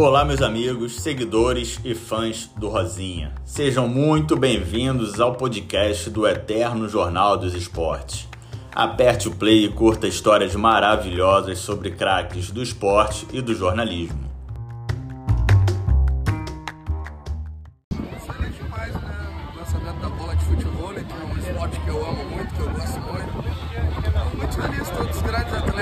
Olá, meus amigos, seguidores e fãs do Rosinha. Sejam muito bem-vindos ao podcast do Eterno Jornal dos Esportes. Aperte o play e curta histórias maravilhosas sobre craques do esporte e do jornalismo. Feliz demais, né? Lançamento da bola de futebol, que é um esporte que eu amo muito, que eu gosto muito. Muito feliz, todos os grandes atletas,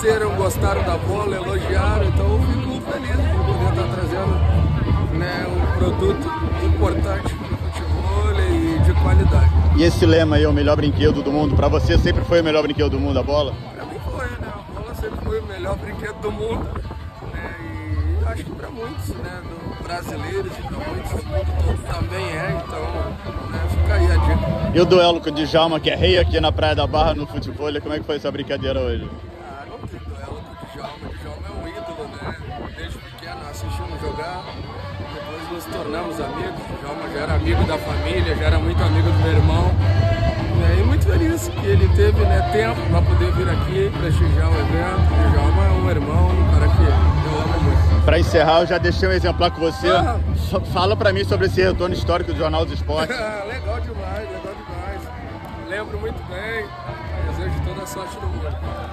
compareceram, gostaram da bola, elogiaram, então eu fico feliz por poder estar trazendo né, um produto importante para o futebol e de qualidade. E esse lema aí, o melhor brinquedo do mundo, para você sempre foi o melhor brinquedo do mundo, a bola? Para mim foi, né? A bola sempre foi o melhor brinquedo do mundo. Né? E acho que para muitos, né? brasileiros e para muitos do mundo todo também é, então né, fica aí a dica. E o duelo com o Djalma, que é rei aqui na Praia da Barra no futebol, como é que foi essa brincadeira hoje? Assistimos jogar, depois nos tornamos amigos, o Djalma já era amigo da família, já era muito amigo do meu irmão. E muito feliz que ele teve né, tempo para poder vir aqui prestigiar o evento. O Djalma é um irmão, um cara que eu amo muito. Para encerrar, eu já deixei um exemplar com você. Ah. Fala para mim sobre esse retorno histórico do Jornal dos Esportes. legal demais, legal demais. Lembro muito bem. Desejo toda a sorte do mundo.